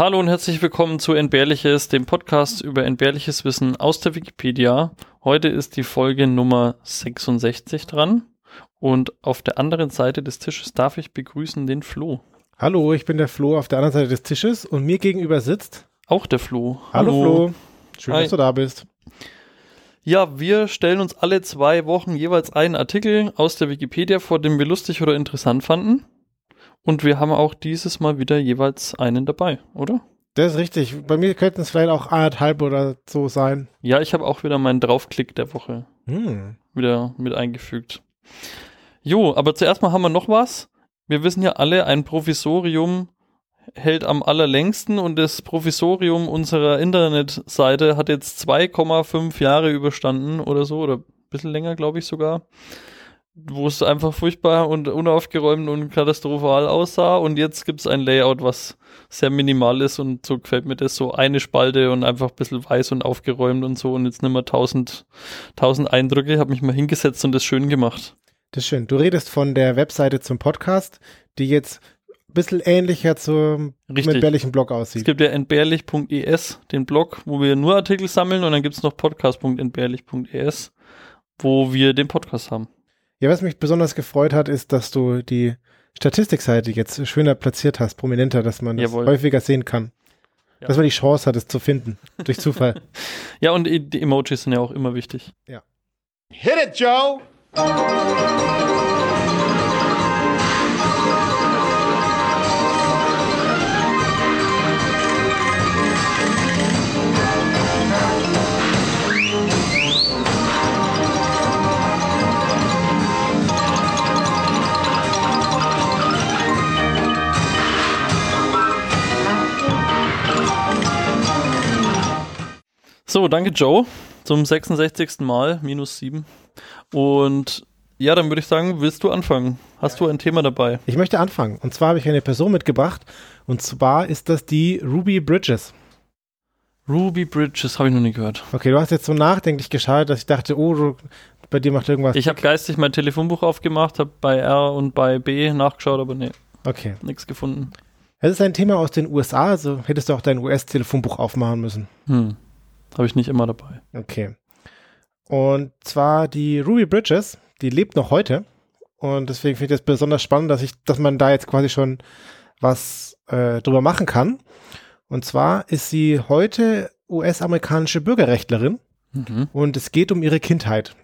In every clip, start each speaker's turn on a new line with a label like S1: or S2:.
S1: Hallo und herzlich willkommen zu Entbehrliches, dem Podcast über entbehrliches Wissen aus der Wikipedia. Heute ist die Folge Nummer 66 dran und auf der anderen Seite des Tisches darf ich begrüßen den Flo.
S2: Hallo, ich bin der Flo auf der anderen Seite des Tisches und mir gegenüber sitzt
S1: auch der Flo.
S2: Hallo, Hallo Flo. Schön, Hi. dass du da bist.
S1: Ja, wir stellen uns alle zwei Wochen jeweils einen Artikel aus der Wikipedia vor, den wir lustig oder interessant fanden. Und wir haben auch dieses Mal wieder jeweils einen dabei, oder?
S2: Das ist richtig. Bei mir könnten es vielleicht auch anderthalb oder so sein.
S1: Ja, ich habe auch wieder meinen Draufklick der Woche hm. wieder mit eingefügt. Jo, aber zuerst mal haben wir noch was. Wir wissen ja alle, ein Provisorium hält am allerlängsten und das Provisorium unserer Internetseite hat jetzt 2,5 Jahre überstanden oder so oder ein bisschen länger, glaube ich sogar wo es einfach furchtbar und unaufgeräumt und katastrophal aussah. Und jetzt gibt es ein Layout, was sehr minimal ist und so gefällt mir das so eine Spalte und einfach ein bisschen weiß und aufgeräumt und so und jetzt nicht mehr tausend, tausend Eindrücke. Ich habe mich mal hingesetzt und das schön gemacht.
S2: Das ist schön. Du redest von der Webseite zum Podcast, die jetzt ein bisschen ähnlicher zum Richtig. entbehrlichen Blog aussieht.
S1: Es gibt ja entbehrlich.es, den Blog, wo wir nur Artikel sammeln und dann gibt es noch podcast.entbehrlich.es, wo wir den Podcast haben.
S2: Ja, was mich besonders gefreut hat, ist, dass du die Statistikseite jetzt schöner platziert hast, prominenter, dass man das Jawohl. häufiger sehen kann. Ja. Dass man die Chance hat, es zu finden, durch Zufall.
S1: ja, und die Emojis sind ja auch immer wichtig.
S2: Ja. Hit it, Joe!
S1: So, danke Joe zum 66. Mal, minus 7. Und ja, dann würde ich sagen, willst du anfangen? Hast du ein Thema dabei?
S2: Ich möchte anfangen. Und zwar habe ich eine Person mitgebracht. Und zwar ist das die Ruby Bridges.
S1: Ruby Bridges habe ich noch nie gehört.
S2: Okay, du hast jetzt so nachdenklich geschaut, dass ich dachte, oh, bei dir macht irgendwas.
S1: Ich habe geistig mein Telefonbuch aufgemacht, habe bei R und bei B nachgeschaut, aber nee.
S2: Okay.
S1: Nichts gefunden.
S2: Es ist ein Thema aus den USA, also hättest du auch dein US-Telefonbuch aufmachen müssen.
S1: Hm. Habe ich nicht immer dabei.
S2: Okay. Und zwar die Ruby Bridges, die lebt noch heute. Und deswegen finde ich das besonders spannend, dass ich, dass man da jetzt quasi schon was äh, drüber machen kann. Und zwar ist sie heute US-amerikanische Bürgerrechtlerin mhm. und es geht um ihre Kindheit.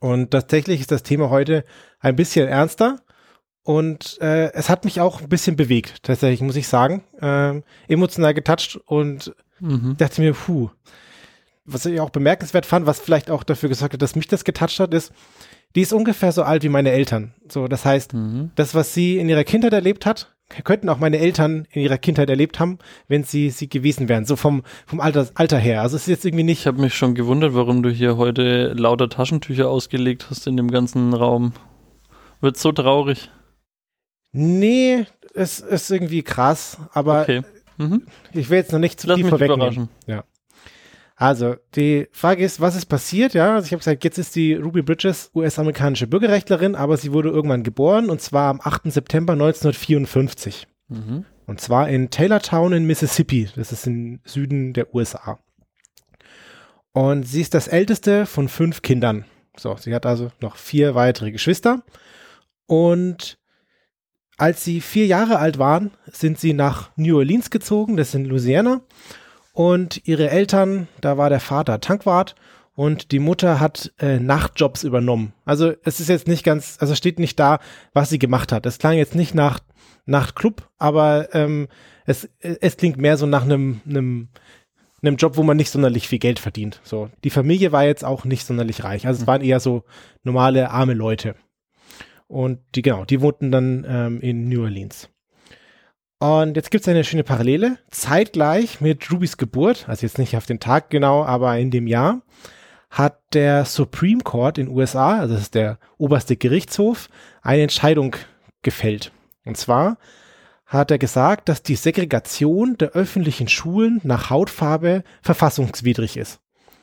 S2: Und tatsächlich ist das Thema heute ein bisschen ernster und äh, es hat mich auch ein bisschen bewegt, tatsächlich, muss ich sagen. Äh, emotional getoucht und Mhm. Dachte mir, puh. Was ich auch bemerkenswert fand, was vielleicht auch dafür gesorgt hat, dass mich das getoucht hat, ist, die ist ungefähr so alt wie meine Eltern. So, das heißt, mhm. das, was sie in ihrer Kindheit erlebt hat, könnten auch meine Eltern in ihrer Kindheit erlebt haben, wenn sie sie gewesen wären. So vom, vom Alter, Alter her. Also es ist jetzt irgendwie nicht.
S1: Ich habe mich schon gewundert, warum du hier heute lauter Taschentücher ausgelegt hast in dem ganzen Raum. Wird so traurig.
S2: Nee, es ist irgendwie krass, aber okay. Mhm. Ich will jetzt noch nicht zu Lass tief vorwegnehmen. Ja. Also, die Frage ist, was ist passiert? Ja, also ich habe gesagt, jetzt ist die Ruby Bridges US-amerikanische Bürgerrechtlerin, aber sie wurde irgendwann geboren und zwar am 8. September 1954. Mhm. Und zwar in Taylortown in Mississippi. Das ist im Süden der USA. Und sie ist das älteste von fünf Kindern. So, sie hat also noch vier weitere Geschwister. Und als sie vier Jahre alt waren, sind sie nach New Orleans gezogen, das ist in Louisiana. Und ihre Eltern, da war der Vater Tankwart und die Mutter hat äh, Nachtjobs übernommen. Also es ist jetzt nicht ganz, also steht nicht da, was sie gemacht hat. Es klang jetzt nicht nach Nachtclub, aber ähm, es, es klingt mehr so nach einem, einem, einem Job, wo man nicht sonderlich viel Geld verdient. So, die Familie war jetzt auch nicht sonderlich reich. Also es waren eher so normale arme Leute. Und die, genau, die wohnten dann ähm, in New Orleans. Und jetzt gibt es eine schöne Parallele. Zeitgleich mit Rubys Geburt, also jetzt nicht auf den Tag genau, aber in dem Jahr, hat der Supreme Court in USA, also das ist der oberste Gerichtshof, eine Entscheidung gefällt. Und zwar hat er gesagt, dass die Segregation der öffentlichen Schulen nach Hautfarbe verfassungswidrig ist.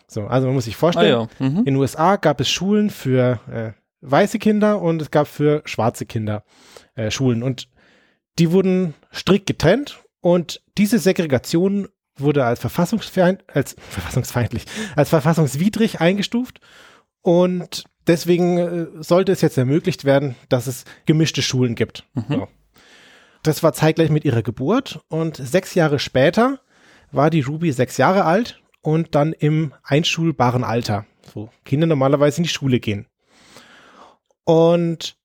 S2: So, also man muss sich vorstellen, ah ja. mhm. in den USA gab es Schulen für äh, weiße Kinder und es gab für schwarze Kinder äh, Schulen. Und die wurden strikt getrennt Und diese Segregation wurde als verfassungsfeind, als verfassungsfeindlich, als verfassungswidrig eingestuft. Und deswegen äh, sollte es jetzt ermöglicht werden, dass es gemischte Schulen gibt. Mhm. So. Das war zeitgleich mit ihrer Geburt und sechs Jahre später war die Ruby sechs Jahre alt und dann im einschulbaren Alter, wo Kinder normalerweise in die Schule gehen. Und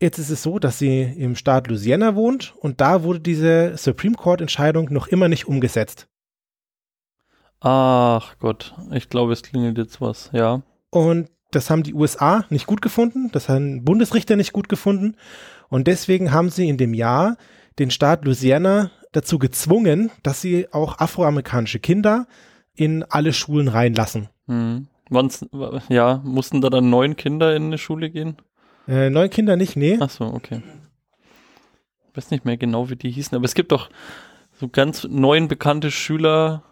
S2: jetzt ist es so, dass sie im Staat Louisiana wohnt und da wurde diese Supreme Court Entscheidung noch immer nicht umgesetzt.
S1: Ach Gott, ich glaube, es klingelt jetzt was, ja.
S2: Und das haben die USA nicht gut gefunden, das haben Bundesrichter nicht gut gefunden. Und deswegen haben sie in dem Jahr den Staat Louisiana dazu gezwungen, dass sie auch afroamerikanische Kinder in alle Schulen reinlassen.
S1: Hm. Wann's, ja, mussten da dann neun Kinder in eine Schule gehen?
S2: Äh, neun Kinder nicht, nee.
S1: Ach so, okay. Ich weiß nicht mehr genau, wie die hießen, aber es gibt doch so ganz neun bekannte Schüler,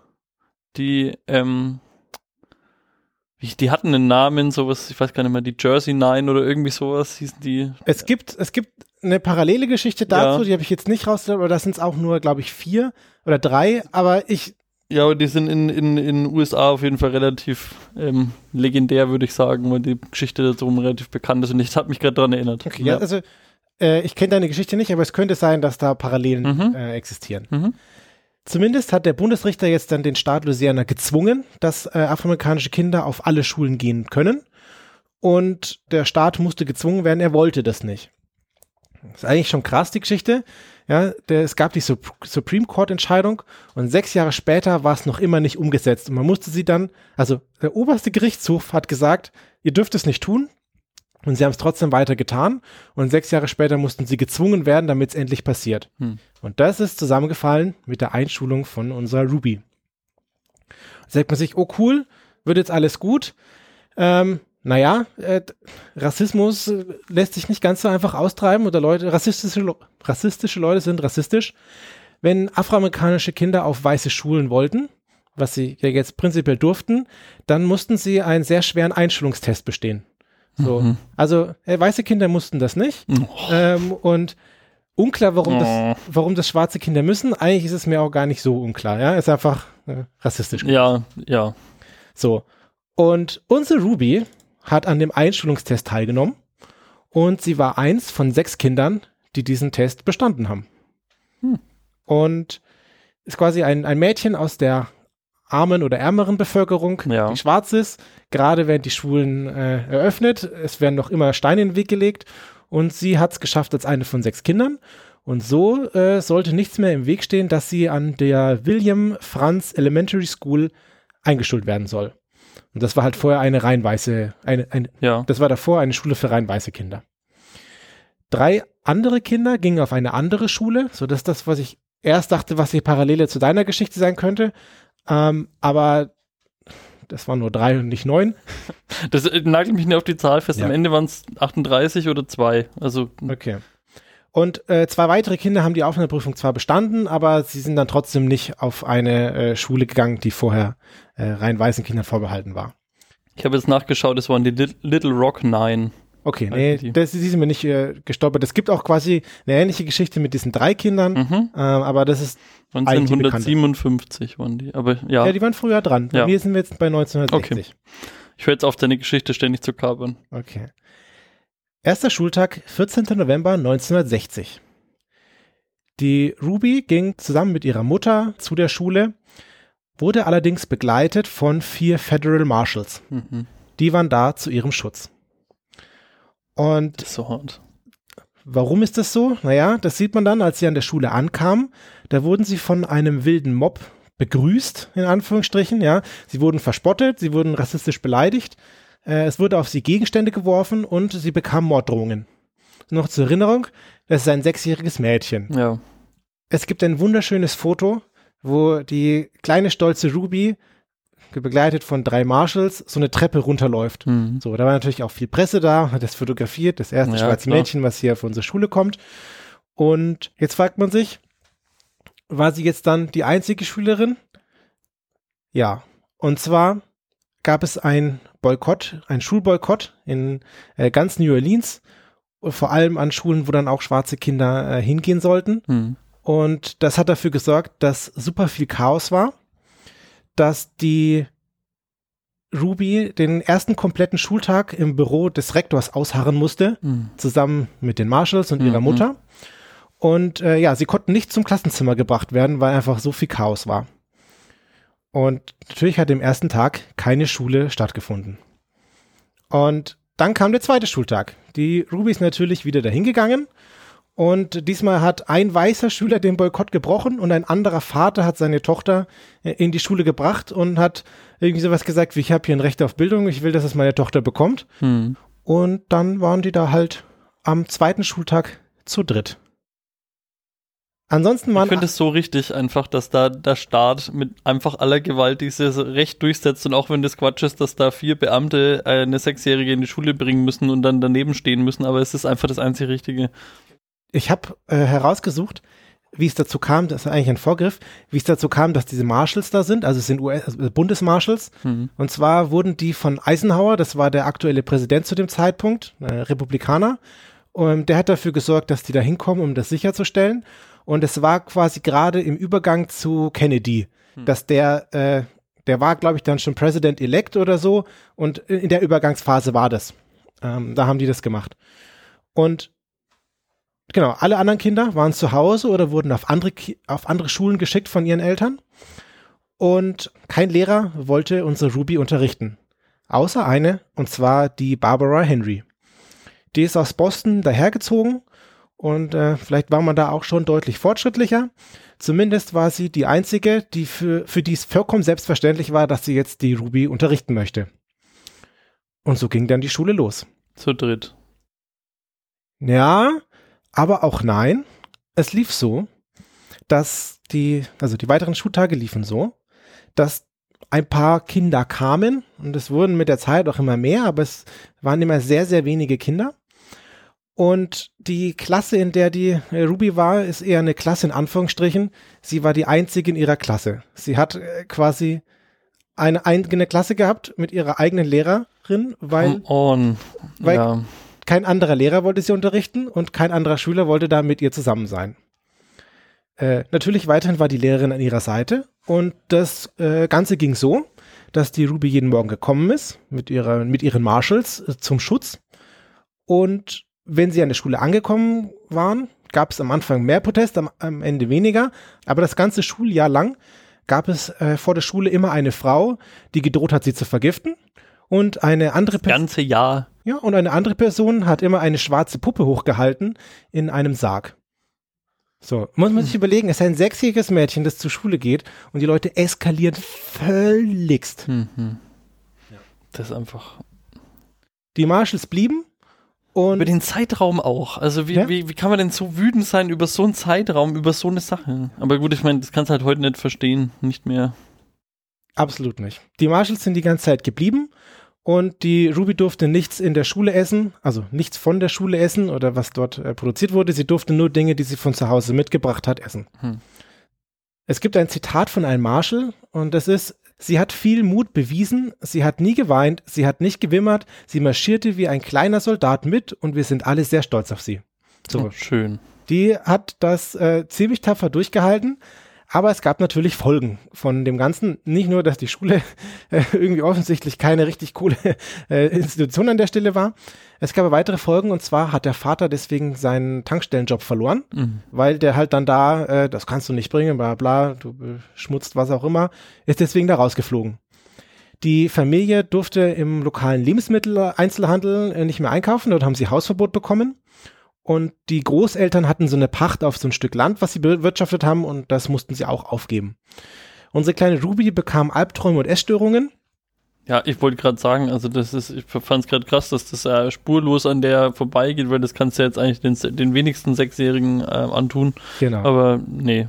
S1: die ähm, die hatten einen Namen, sowas, ich weiß gar nicht mehr, die Jersey Nine oder irgendwie sowas hießen die.
S2: Es gibt, es gibt eine parallele Geschichte dazu, ja. die habe ich jetzt nicht rausgelassen, aber das sind es auch nur, glaube ich, vier oder drei, aber ich.
S1: Ja, aber die sind in in in USA auf jeden Fall relativ ähm, legendär, würde ich sagen, weil die Geschichte dazu relativ bekannt ist und ich habe mich gerade daran erinnert.
S2: Okay, ja also äh, ich kenne deine Geschichte nicht, aber es könnte sein, dass da Parallelen mhm. äh, existieren. Mhm. Zumindest hat der Bundesrichter jetzt dann den Staat Louisiana gezwungen, dass äh, afroamerikanische Kinder auf alle Schulen gehen können. Und der Staat musste gezwungen werden, er wollte das nicht. Das ist eigentlich schon krass, die Geschichte. Ja, der, es gab die Sup Supreme Court Entscheidung und sechs Jahre später war es noch immer nicht umgesetzt. Und man musste sie dann, also der oberste Gerichtshof hat gesagt, ihr dürft es nicht tun, und sie haben es trotzdem weiter getan. Und sechs Jahre später mussten sie gezwungen werden, damit es endlich passiert. Hm. Und das ist zusammengefallen mit der Einschulung von unserer Ruby. Da sagt man sich, oh cool, wird jetzt alles gut. Ähm, naja, äh, Rassismus äh, lässt sich nicht ganz so einfach austreiben oder Leute, rassistische, rassistische Leute sind rassistisch. Wenn afroamerikanische Kinder auf weiße Schulen wollten, was sie ja jetzt prinzipiell durften, dann mussten sie einen sehr schweren Einschulungstest bestehen. So. Mhm. Also äh, weiße Kinder mussten das nicht. Oh. Ähm, und unklar, warum, oh. das, warum das schwarze Kinder müssen. Eigentlich ist es mir auch gar nicht so unklar. Ja, ist einfach äh, rassistisch.
S1: Ja, ja.
S2: So. Und unsere Ruby hat an dem Einschulungstest teilgenommen und sie war eins von sechs Kindern, die diesen Test bestanden haben. Hm. Und ist quasi ein, ein Mädchen aus der armen oder ärmeren Bevölkerung, ja. die schwarz ist. Gerade werden die Schulen äh, eröffnet. Es werden noch immer Steine in den Weg gelegt. Und sie hat es geschafft als eine von sechs Kindern. Und so äh, sollte nichts mehr im Weg stehen, dass sie an der William Franz Elementary School eingeschult werden soll. Und das war halt vorher eine rein weiße, eine, eine, ja. das war davor eine Schule für rein weiße Kinder. Drei andere Kinder gingen auf eine andere Schule, so dass das, was ich erst dachte, was die Parallele zu deiner Geschichte sein könnte, ähm, aber das waren nur drei und nicht neun.
S1: Das äh, nagelt mich nicht auf die Zahl fest. Ja. Am Ende waren es 38 oder zwei. Also
S2: okay. Und äh, zwei weitere Kinder haben die Aufnahmeprüfung zwar bestanden, aber sie sind dann trotzdem nicht auf eine äh, Schule gegangen, die vorher äh, rein weißen Kindern vorbehalten war.
S1: Ich habe jetzt nachgeschaut, es waren die Little Rock Nine.
S2: Okay, nee, die. das, die sind mir nicht äh, gestolpert. Es gibt auch quasi eine ähnliche Geschichte mit diesen drei Kindern, mhm. äh, aber das ist
S1: 1957 waren die, aber ja.
S2: Ja, die waren früher dran. Bei ja. mir sind wir jetzt bei 1960.
S1: Okay. Ich höre jetzt auf, deine Geschichte ständig zu kabern.
S2: Okay. Erster Schultag, 14. November 1960. Die Ruby ging zusammen mit ihrer Mutter zu der Schule, wurde allerdings begleitet von vier Federal Marshals. Mhm. Die waren da zu ihrem Schutz. Und
S1: das ist so hart.
S2: Warum ist das so? Naja, das sieht man dann, als sie an der Schule ankamen. Da wurden sie von einem wilden Mob begrüßt, in Anführungsstrichen, ja. Sie wurden verspottet, sie wurden rassistisch beleidigt. Äh, es wurde auf sie Gegenstände geworfen und sie bekamen Morddrohungen. Noch zur Erinnerung, das ist ein sechsjähriges Mädchen.
S1: Ja.
S2: Es gibt ein wunderschönes Foto, wo die kleine stolze Ruby begleitet von drei Marshals, so eine Treppe runterläuft. Mhm. So, da war natürlich auch viel Presse da, hat das fotografiert, das erste ja, schwarze klar. Mädchen, was hier auf unsere Schule kommt. Und jetzt fragt man sich, war sie jetzt dann die einzige Schülerin? Ja. Und zwar gab es ein Boykott, ein Schulboykott in äh, ganz New Orleans, vor allem an Schulen, wo dann auch schwarze Kinder äh, hingehen sollten. Mhm. Und das hat dafür gesorgt, dass super viel Chaos war, dass die Ruby den ersten kompletten Schultag im Büro des Rektors ausharren musste, mhm. zusammen mit den Marshalls und mhm. ihrer Mutter. Und äh, ja, sie konnten nicht zum Klassenzimmer gebracht werden, weil einfach so viel Chaos war. Und natürlich hat im ersten Tag keine Schule stattgefunden. Und dann kam der zweite Schultag. Die Ruby ist natürlich wieder dahin gegangen. Und diesmal hat ein weißer Schüler den Boykott gebrochen und ein anderer Vater hat seine Tochter äh, in die Schule gebracht und hat irgendwie sowas gesagt wie, ich habe hier ein Recht auf Bildung, ich will, dass es meine Tochter bekommt. Hm. Und dann waren die da halt am zweiten Schultag zu dritt. Ansonsten
S1: waren. Ich finde es so richtig einfach, dass da der Staat mit einfach aller Gewalt dieses Recht durchsetzt und auch wenn das Quatsch ist, dass da vier Beamte eine Sechsjährige in die Schule bringen müssen und dann daneben stehen müssen, aber es ist einfach das einzig Richtige.
S2: Ich habe äh, herausgesucht, wie es dazu kam, das ist eigentlich ein Vorgriff, wie es dazu kam, dass diese Marshals da sind, also es sind US also Bundesmarshals. Mhm. Und zwar wurden die von Eisenhower, das war der aktuelle Präsident zu dem Zeitpunkt, äh, Republikaner, und der hat dafür gesorgt, dass die da hinkommen, um das sicherzustellen. Und es war quasi gerade im Übergang zu Kennedy, hm. dass der, äh, der war, glaube ich, dann schon President-elect oder so. Und in der Übergangsphase war das. Ähm, da haben die das gemacht. Und genau, alle anderen Kinder waren zu Hause oder wurden auf andere, auf andere Schulen geschickt von ihren Eltern. Und kein Lehrer wollte unsere Ruby unterrichten. Außer eine, und zwar die Barbara Henry. Die ist aus Boston dahergezogen und äh, vielleicht war man da auch schon deutlich fortschrittlicher. Zumindest war sie die einzige, die für, für die es vollkommen selbstverständlich war, dass sie jetzt die Ruby unterrichten möchte. Und so ging dann die Schule los.
S1: Zu dritt.
S2: Ja, aber auch nein. Es lief so, dass die, also die weiteren Schultage liefen so, dass ein paar Kinder kamen und es wurden mit der Zeit auch immer mehr, aber es waren immer sehr, sehr wenige Kinder. Und die Klasse, in der die äh, Ruby war, ist eher eine Klasse in Anführungsstrichen. Sie war die einzige in ihrer Klasse. Sie hat äh, quasi eine eigene Klasse gehabt mit ihrer eigenen Lehrerin, weil, weil ja. kein anderer Lehrer wollte sie unterrichten und kein anderer Schüler wollte da mit ihr zusammen sein. Äh, natürlich weiterhin war die Lehrerin an ihrer Seite und das äh, Ganze ging so, dass die Ruby jeden Morgen gekommen ist mit ihrer mit ihren Marshals äh, zum Schutz und wenn sie an der Schule angekommen waren, gab es am Anfang mehr Protest, am, am, Ende weniger. Aber das ganze Schuljahr lang gab es äh, vor der Schule immer eine Frau, die gedroht hat, sie zu vergiften. Und eine andere
S1: Person. ganze Jahr.
S2: Ja, und eine andere Person hat immer eine schwarze Puppe hochgehalten in einem Sarg. So, muss man sich hm. überlegen, es ist ein sechsjähriges Mädchen, das zur Schule geht und die Leute eskalieren völligst. Mhm.
S1: Das ist einfach.
S2: Die Marshalls blieben
S1: und über den Zeitraum auch. Also wie, ja? wie, wie kann man denn so wütend sein über so einen Zeitraum, über so eine Sache? Aber gut, ich meine, das kannst du halt heute nicht verstehen, nicht mehr.
S2: Absolut nicht. Die Marshalls sind die ganze Zeit geblieben und die Ruby durfte nichts in der Schule essen, also nichts von der Schule essen oder was dort äh, produziert wurde. Sie durfte nur Dinge, die sie von zu Hause mitgebracht hat, essen. Hm. Es gibt ein Zitat von einem Marshall und das ist, Sie hat viel Mut bewiesen, sie hat nie geweint, sie hat nicht gewimmert, sie marschierte wie ein kleiner Soldat mit und wir sind alle sehr stolz auf sie.
S1: So. Oh, schön.
S2: Die hat das äh, ziemlich tapfer durchgehalten, aber es gab natürlich Folgen von dem Ganzen. Nicht nur, dass die Schule äh, irgendwie offensichtlich keine richtig coole äh, Institution an der Stelle war. Es gab weitere Folgen und zwar hat der Vater deswegen seinen Tankstellenjob verloren, mhm. weil der halt dann da, äh, das kannst du nicht bringen, bla bla, du schmutzt was auch immer, ist deswegen da rausgeflogen. Die Familie durfte im lokalen Lebensmitteleinzelhandel äh, nicht mehr einkaufen, dort haben sie Hausverbot bekommen. Und die Großeltern hatten so eine Pacht auf so ein Stück Land, was sie bewirtschaftet haben, und das mussten sie auch aufgeben. Unsere kleine Ruby bekam Albträume und Essstörungen.
S1: Ja, ich wollte gerade sagen, also das ist, ich fand es gerade krass, dass das äh, spurlos an der vorbeigeht, weil das kannst du jetzt eigentlich den, den wenigsten Sechsjährigen äh, antun. Genau. Aber nee,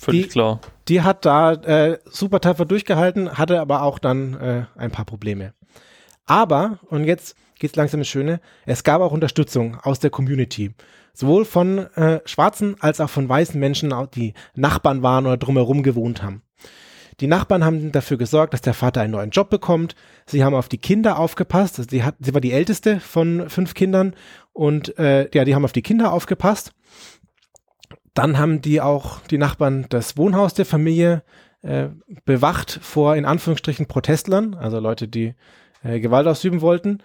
S1: völlig
S2: die,
S1: klar.
S2: Die hat da äh, super tapfer durchgehalten, hatte aber auch dann äh, ein paar Probleme. Aber, und jetzt geht's langsam ins Schöne, es gab auch Unterstützung aus der Community. Sowohl von äh, schwarzen als auch von weißen Menschen, die Nachbarn waren oder drumherum gewohnt haben. Die Nachbarn haben dafür gesorgt, dass der Vater einen neuen Job bekommt. Sie haben auf die Kinder aufgepasst. Sie, hat, sie war die älteste von fünf Kindern und äh, ja, die haben auf die Kinder aufgepasst. Dann haben die auch die Nachbarn das Wohnhaus der Familie äh, bewacht vor in Anführungsstrichen Protestlern, also Leute, die äh, Gewalt ausüben wollten.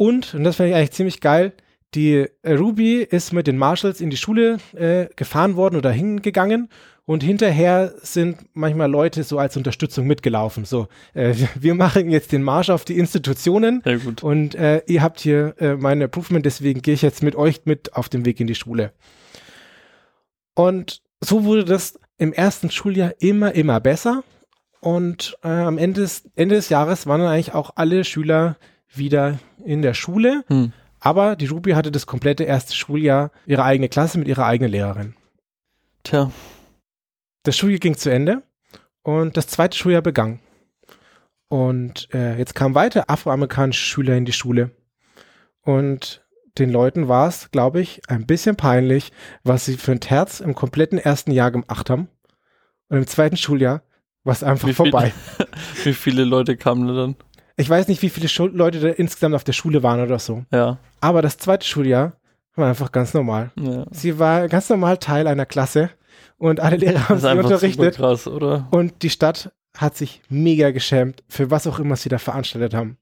S2: Und, und das finde ich eigentlich ziemlich geil, die äh, Ruby ist mit den Marshalls in die Schule äh, gefahren worden oder hingegangen und hinterher sind manchmal Leute so als Unterstützung mitgelaufen. So, äh, wir machen jetzt den Marsch auf die Institutionen
S1: Sehr gut.
S2: und äh, ihr habt hier äh, mein Approvement, deswegen gehe ich jetzt mit euch mit auf dem Weg in die Schule. Und so wurde das im ersten Schuljahr immer, immer besser. Und äh, am Ende des, Ende des Jahres waren dann eigentlich auch alle Schüler wieder in der Schule. Hm. Aber die Ruby hatte das komplette erste Schuljahr ihre eigene Klasse mit ihrer eigenen Lehrerin.
S1: Tja.
S2: Das Schuljahr ging zu Ende und das zweite Schuljahr begann. Und äh, jetzt kamen weitere afroamerikanische Schüler in die Schule. Und den Leuten war es, glaube ich, ein bisschen peinlich, was sie für ein Terz im kompletten ersten Jahr gemacht haben. Und im zweiten Schuljahr war es einfach
S1: wie
S2: vorbei.
S1: wie viele Leute kamen da dann?
S2: Ich weiß nicht, wie viele Schul Leute da insgesamt auf der Schule waren oder so.
S1: Ja.
S2: Aber das zweite Schuljahr war einfach ganz normal. Ja. Sie war ganz normal Teil einer Klasse und alle Lehrer haben sie unterrichtet.
S1: Super krass, oder?
S2: Und die Stadt hat sich mega geschämt für was auch immer sie da veranstaltet haben.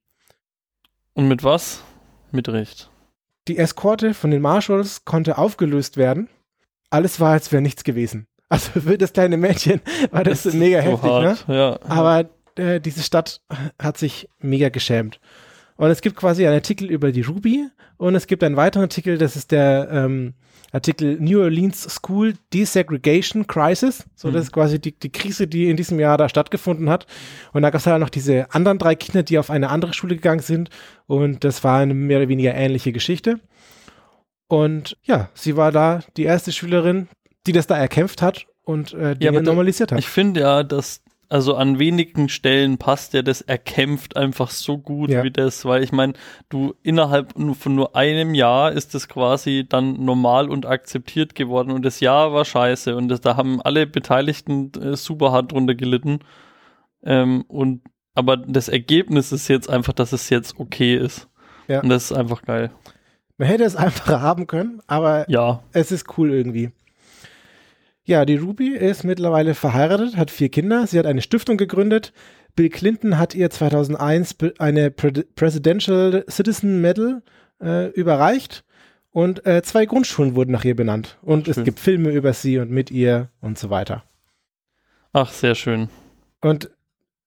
S1: Und mit was? Mit Recht.
S2: Die Eskorte von den Marshalls konnte aufgelöst werden. Alles war, als wäre nichts gewesen. Also für das kleine Mädchen war das, das mega so heftig, hart.
S1: ne? Ja.
S2: Aber äh, diese Stadt hat sich mega geschämt. Und es gibt quasi einen Artikel über die Ruby und es gibt einen weiteren Artikel, das ist der ähm, Artikel New Orleans School Desegregation Crisis. So, mhm. das ist quasi die, die Krise, die in diesem Jahr da stattgefunden hat. Und da gab es halt noch diese anderen drei Kinder, die auf eine andere Schule gegangen sind. Und das war eine mehr oder weniger ähnliche Geschichte. Und ja, sie war da die erste Schülerin, die das da erkämpft hat und äh, Dinge ja, normalisiert hat.
S1: Ich finde ja, dass also an wenigen Stellen passt ja das erkämpft einfach so gut ja. wie das, weil ich meine, du innerhalb von nur einem Jahr ist das quasi dann normal und akzeptiert geworden und das Jahr war scheiße und das, da haben alle Beteiligten äh, super hart drunter gelitten. Ähm, und aber das Ergebnis ist jetzt einfach, dass es jetzt okay ist. Ja. Und das ist einfach geil.
S2: Man hätte es einfacher haben können, aber
S1: ja.
S2: es ist cool irgendwie. Ja, die Ruby ist mittlerweile verheiratet, hat vier Kinder. Sie hat eine Stiftung gegründet. Bill Clinton hat ihr 2001 eine Presidential Citizen Medal äh, überreicht und äh, zwei Grundschulen wurden nach ihr benannt. Und schön. es gibt Filme über sie und mit ihr und so weiter.
S1: Ach, sehr schön.
S2: Und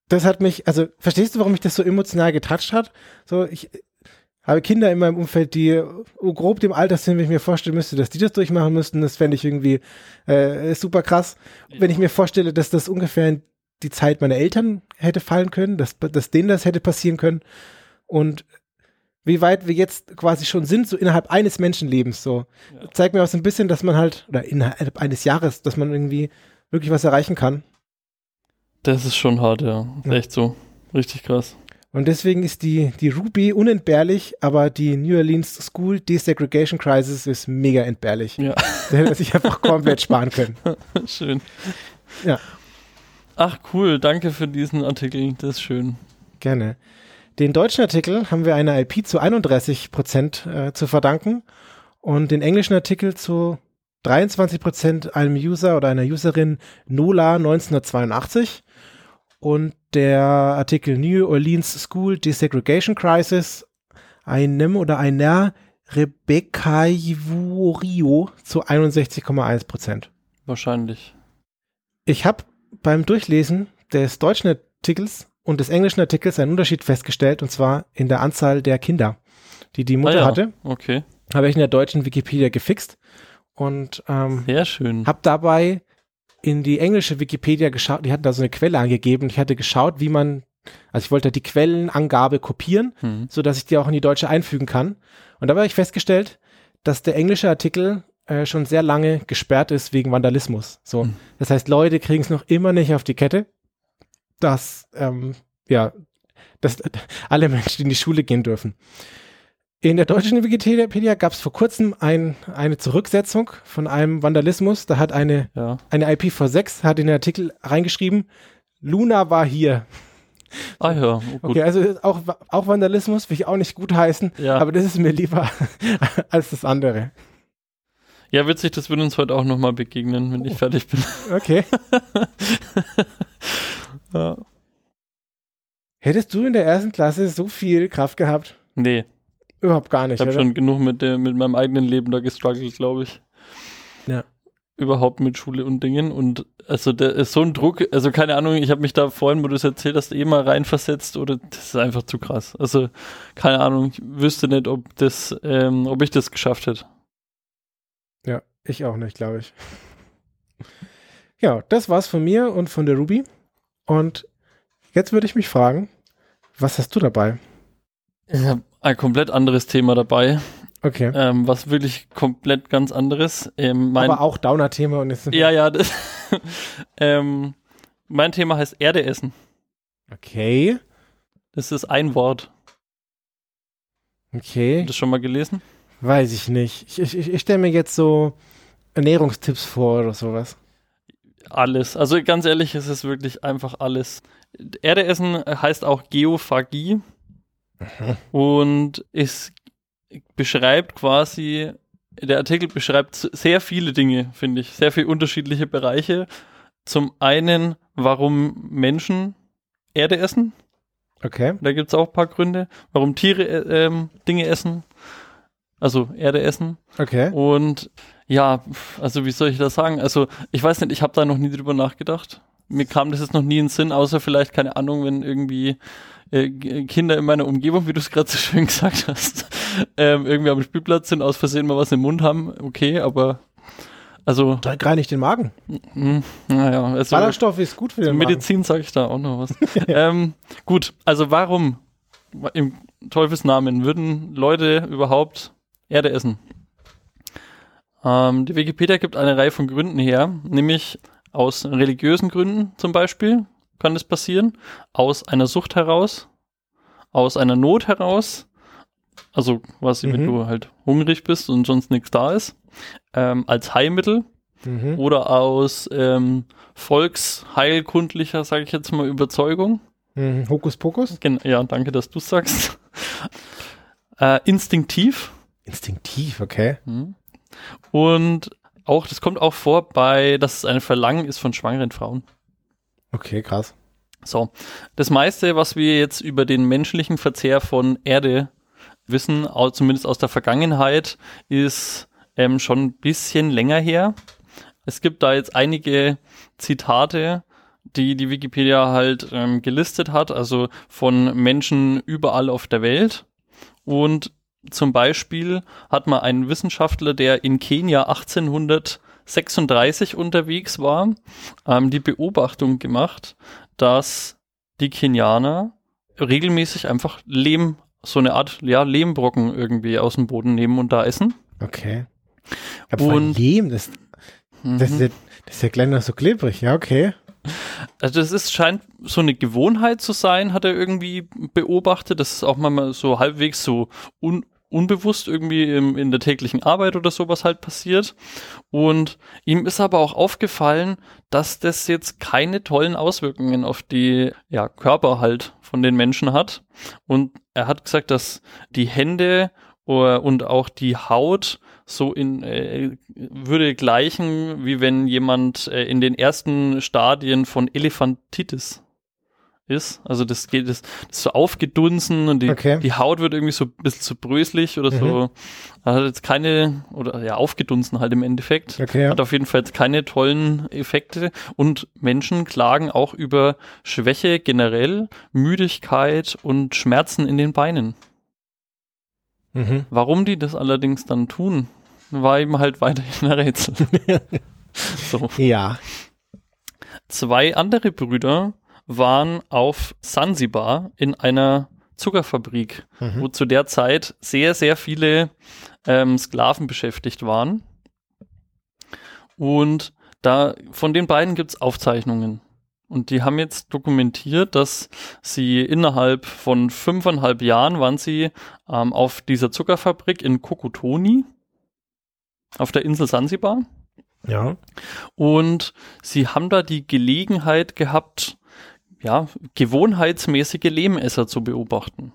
S2: das hat mich, also verstehst du, warum mich das so emotional getoucht hat? So, ich, habe Kinder in meinem Umfeld, die grob dem Alter sind, wenn ich mir vorstellen müsste, dass die das durchmachen müssten, das fände ich irgendwie äh, super krass. Wenn ich mir vorstelle, dass das ungefähr in die Zeit meiner Eltern hätte fallen können, dass, dass denen das hätte passieren können und wie weit wir jetzt quasi schon sind, so innerhalb eines Menschenlebens, so. Ja. Zeigt mir auch so ein bisschen, dass man halt, oder innerhalb eines Jahres, dass man irgendwie wirklich was erreichen kann.
S1: Das ist schon hart, ja. ja. Echt so. Richtig krass.
S2: Und deswegen ist die, die Ruby unentbehrlich, aber die New Orleans School Desegregation Crisis ist mega entbehrlich.
S1: Ja.
S2: Da hätte man sich einfach komplett sparen können.
S1: Schön.
S2: Ja.
S1: Ach cool, danke für diesen Artikel, das ist schön.
S2: Gerne. Den deutschen Artikel haben wir einer IP zu 31 Prozent äh, zu verdanken und den englischen Artikel zu 23 Prozent einem User oder einer Userin Nola 1982 und der Artikel New Orleans School Desegregation Crisis einem oder einer Rebecca Ivorio zu 61,1 Prozent.
S1: Wahrscheinlich.
S2: Ich habe beim Durchlesen des deutschen Artikels und des englischen Artikels einen Unterschied festgestellt, und zwar in der Anzahl der Kinder, die die Mutter ah ja, hatte.
S1: Okay.
S2: Habe ich in der deutschen Wikipedia gefixt und ähm,
S1: Sehr schön.
S2: habe dabei in die englische Wikipedia geschaut, die hatten da so eine Quelle angegeben und ich hatte geschaut, wie man, also ich wollte die Quellenangabe kopieren, mhm. so dass ich die auch in die deutsche einfügen kann. Und dabei habe ich festgestellt, dass der englische Artikel äh, schon sehr lange gesperrt ist wegen Vandalismus. So, mhm. das heißt, Leute kriegen es noch immer nicht auf die Kette, dass ähm, ja, dass alle Menschen in die Schule gehen dürfen. In der deutschen Wikipedia gab es vor kurzem ein, eine Zurücksetzung von einem Vandalismus. Da hat eine, ja. eine IPv6 hat in den Artikel reingeschrieben, Luna war hier.
S1: Ah ja,
S2: gut. Okay, also auch, auch Vandalismus will ich auch nicht gut heißen, ja. aber das ist mir lieber als das andere.
S1: Ja, witzig, das wird uns heute auch nochmal begegnen, wenn ich fertig bin.
S2: Okay. ja. Hättest du in der ersten Klasse so viel Kraft gehabt?
S1: Nee.
S2: Überhaupt gar nicht.
S1: Ich habe schon genug mit, der, mit meinem eigenen Leben da gestruggelt, glaube ich.
S2: Ja.
S1: Überhaupt mit Schule und Dingen. Und also der ist so ein Druck, also keine Ahnung, ich habe mich da vorhin, wo du es erzählt hast, eh mal reinversetzt oder das ist einfach zu krass. Also, keine Ahnung, ich wüsste nicht, ob das, ähm, ob ich das geschafft hätte.
S2: Ja, ich auch nicht, glaube ich. Ja, das war's von mir und von der Ruby. Und jetzt würde ich mich fragen, was hast du dabei?
S1: Ich habe ein komplett anderes Thema dabei.
S2: Okay.
S1: Ähm, was wirklich komplett ganz anderes.
S2: Ähm, mein, Aber auch Downer-Thema und
S1: jetzt. Ja, ja. Das, ähm, mein Thema heißt Erde essen.
S2: Okay.
S1: Das ist ein Wort.
S2: Okay.
S1: Hast du das schon mal gelesen?
S2: Weiß ich nicht. Ich, ich, ich stelle mir jetzt so Ernährungstipps vor oder sowas.
S1: Alles. Also ganz ehrlich, es ist wirklich einfach alles. Erde essen heißt auch Geophagie. Mhm. Und es beschreibt quasi, der Artikel beschreibt sehr viele Dinge, finde ich, sehr viele unterschiedliche Bereiche. Zum einen, warum Menschen Erde essen.
S2: Okay.
S1: Da gibt es auch ein paar Gründe. Warum Tiere äh, ähm, Dinge essen. Also Erde essen.
S2: Okay.
S1: Und ja, also wie soll ich das sagen? Also ich weiß nicht, ich habe da noch nie drüber nachgedacht. Mir kam das jetzt noch nie in den Sinn, außer vielleicht, keine Ahnung, wenn irgendwie äh, Kinder in meiner Umgebung, wie du es gerade so schön gesagt hast, ähm, irgendwie am Spielplatz sind, aus Versehen mal was im Mund haben, okay, aber also.
S2: Dreck reinigt den Magen.
S1: Mh, naja, also,
S2: Ballaststoff ist gut für den
S1: Medizin sage ich da auch noch was. ähm, gut, also warum im Teufelsnamen würden Leute überhaupt Erde essen? Ähm, die Wikipedia gibt eine Reihe von Gründen her, nämlich aus religiösen Gründen zum Beispiel kann das passieren, aus einer Sucht heraus, aus einer Not heraus, also quasi, mhm. wenn du halt hungrig bist und sonst nichts da ist, ähm, als Heilmittel mhm. oder aus ähm, volksheilkundlicher, sage ich jetzt mal, Überzeugung.
S2: Mhm. Hokuspokus?
S1: Gen ja, danke, dass du sagst. äh, instinktiv.
S2: Instinktiv, okay.
S1: Mhm. Und auch, das kommt auch vor bei, dass es ein Verlangen ist von schwangeren Frauen.
S2: Okay, krass.
S1: So, das meiste, was wir jetzt über den menschlichen Verzehr von Erde wissen, zumindest aus der Vergangenheit, ist ähm, schon ein bisschen länger her. Es gibt da jetzt einige Zitate, die die Wikipedia halt ähm, gelistet hat, also von Menschen überall auf der Welt. Und zum Beispiel hat man einen Wissenschaftler, der in Kenia 1836 unterwegs war, ähm, die Beobachtung gemacht, dass die Kenianer regelmäßig einfach Lehm, so eine Art ja, Lehmbrocken irgendwie aus dem Boden nehmen und da essen.
S2: Okay. Aber und Lehm, das, das, ist ja, das ist ja gleich noch so klebrig, ja, okay.
S1: Also das ist, scheint so eine Gewohnheit zu sein, hat er irgendwie beobachtet. Das ist auch mal so halbwegs so un, unbewusst irgendwie im, in der täglichen Arbeit oder sowas halt passiert. Und ihm ist aber auch aufgefallen, dass das jetzt keine tollen Auswirkungen auf die ja, Körper halt von den Menschen hat. Und er hat gesagt, dass die Hände uh, und auch die Haut so in äh, würde gleichen, wie wenn jemand äh, in den ersten Stadien von Elefantitis ist. Also das geht, das, das ist so aufgedunsen und die, okay. die Haut wird irgendwie so ein bisschen zu bröselig oder mhm. so. Hat jetzt keine, oder ja, aufgedunsen halt im Endeffekt.
S2: Okay, ja.
S1: Hat auf jeden Fall jetzt keine tollen Effekte. Und Menschen klagen auch über Schwäche generell, Müdigkeit und Schmerzen in den Beinen. Mhm. Warum die das allerdings dann tun, war eben halt weiterhin ein Rätsel.
S2: so. Ja.
S1: Zwei andere Brüder waren auf Sansibar in einer Zuckerfabrik, mhm. wo zu der Zeit sehr, sehr viele ähm, Sklaven beschäftigt waren. Und da von den beiden gibt es Aufzeichnungen. Und die haben jetzt dokumentiert, dass sie innerhalb von fünfeinhalb Jahren waren sie ähm, auf dieser Zuckerfabrik in Kokotoni auf der Insel Sansibar.
S2: Ja.
S1: Und sie haben da die Gelegenheit gehabt, ja, gewohnheitsmäßige Lehmesser zu beobachten.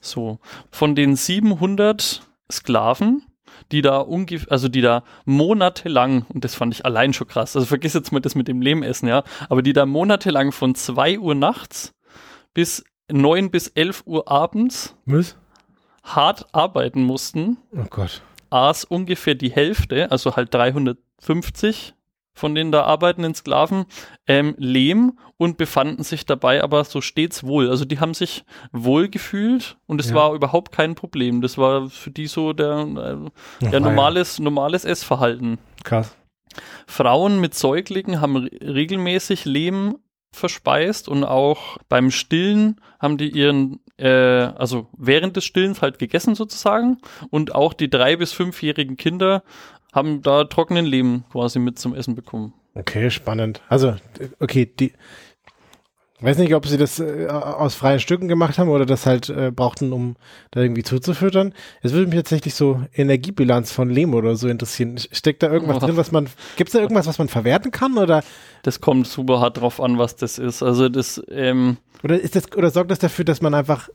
S1: So, von den 700 Sklaven die da ungefähr, also die da monatelang, und das fand ich allein schon krass, also vergiss jetzt mal das mit dem Lehmessen, ja, aber die da monatelang von zwei Uhr nachts bis neun bis elf Uhr abends
S2: Was?
S1: hart arbeiten mussten.
S2: Oh Gott.
S1: Aß ungefähr die Hälfte, also halt 350 von den da arbeitenden Sklaven ähm, Lehm und befanden sich dabei aber so stets wohl. Also die haben sich wohl gefühlt und es ja. war überhaupt kein Problem. Das war für die so der, äh, der normales, normales Essverhalten.
S2: Krass.
S1: Frauen mit Säuglingen haben regelmäßig Lehm verspeist und auch beim Stillen haben die ihren, äh, also während des Stillens halt gegessen sozusagen und auch die drei- bis fünfjährigen Kinder haben da trockenen Lehm quasi mit zum Essen bekommen.
S2: Okay, spannend. Also, okay, die, ich weiß nicht, ob sie das äh, aus freien Stücken gemacht haben oder das halt äh, brauchten, um da irgendwie zuzufüttern. Es würde mich tatsächlich so Energiebilanz von Lehm oder so interessieren. Steckt da irgendwas oh. drin, was man, gibt es da irgendwas, was man verwerten kann oder?
S1: Das kommt super hart drauf an, was das ist. Also das, ähm,
S2: Oder ist das, oder sorgt das dafür, dass man einfach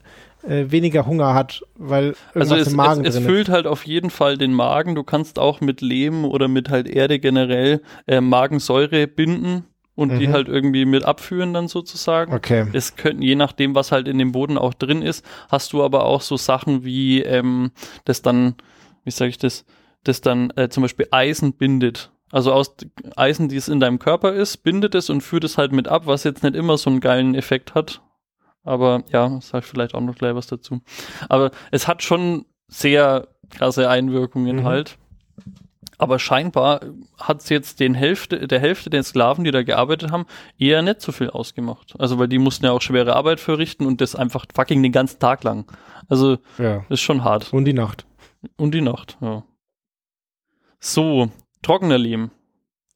S2: äh, weniger Hunger hat, weil
S1: irgendwas also es, im Magen es, es füllt halt auf jeden Fall den Magen. Du kannst auch mit Lehm oder mit halt Erde generell äh, Magensäure binden und mhm. die halt irgendwie mit abführen dann sozusagen.
S2: Okay.
S1: Es könnten, je nachdem, was halt in dem Boden auch drin ist, hast du aber auch so Sachen wie ähm, das dann, wie sage ich das, das dann äh, zum Beispiel Eisen bindet. Also aus Eisen, die es in deinem Körper ist, bindet es und führt es halt mit ab, was jetzt nicht immer so einen geilen Effekt hat. Aber ja, sag vielleicht auch noch gleich was dazu. Aber es hat schon sehr krasse Einwirkungen mhm. halt. Aber scheinbar hat es jetzt den Hälfte, der Hälfte der Sklaven, die da gearbeitet haben, eher nicht so viel ausgemacht. Also weil die mussten ja auch schwere Arbeit verrichten und das einfach fucking den ganzen Tag lang. Also ja. ist schon hart.
S2: Und die Nacht.
S1: Und die Nacht, ja. So, trockener Lehm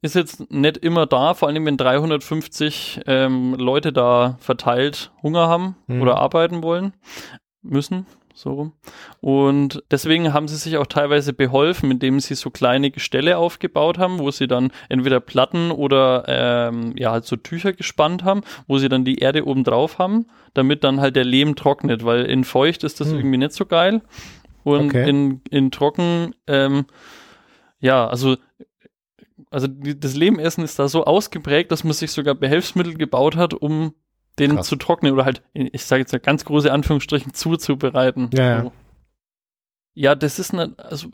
S1: ist jetzt nicht immer da, vor allem wenn 350 ähm, Leute da verteilt Hunger haben mhm. oder arbeiten wollen müssen. So rum. Und deswegen haben sie sich auch teilweise beholfen, indem sie so kleine Gestelle aufgebaut haben, wo sie dann entweder Platten oder ähm, ja halt so Tücher gespannt haben, wo sie dann die Erde oben drauf haben, damit dann halt der Lehm trocknet, weil in feucht ist das hm. irgendwie nicht so geil. Und okay. in, in trocken, ähm, ja, also also die, das Lehmessen ist da so ausgeprägt, dass man sich sogar Behelfsmittel gebaut hat, um den Krass. zu trocknen oder halt, ich sage jetzt ganz große Anführungsstrichen, zuzubereiten.
S2: Ja, ja.
S1: ja das ist eine, also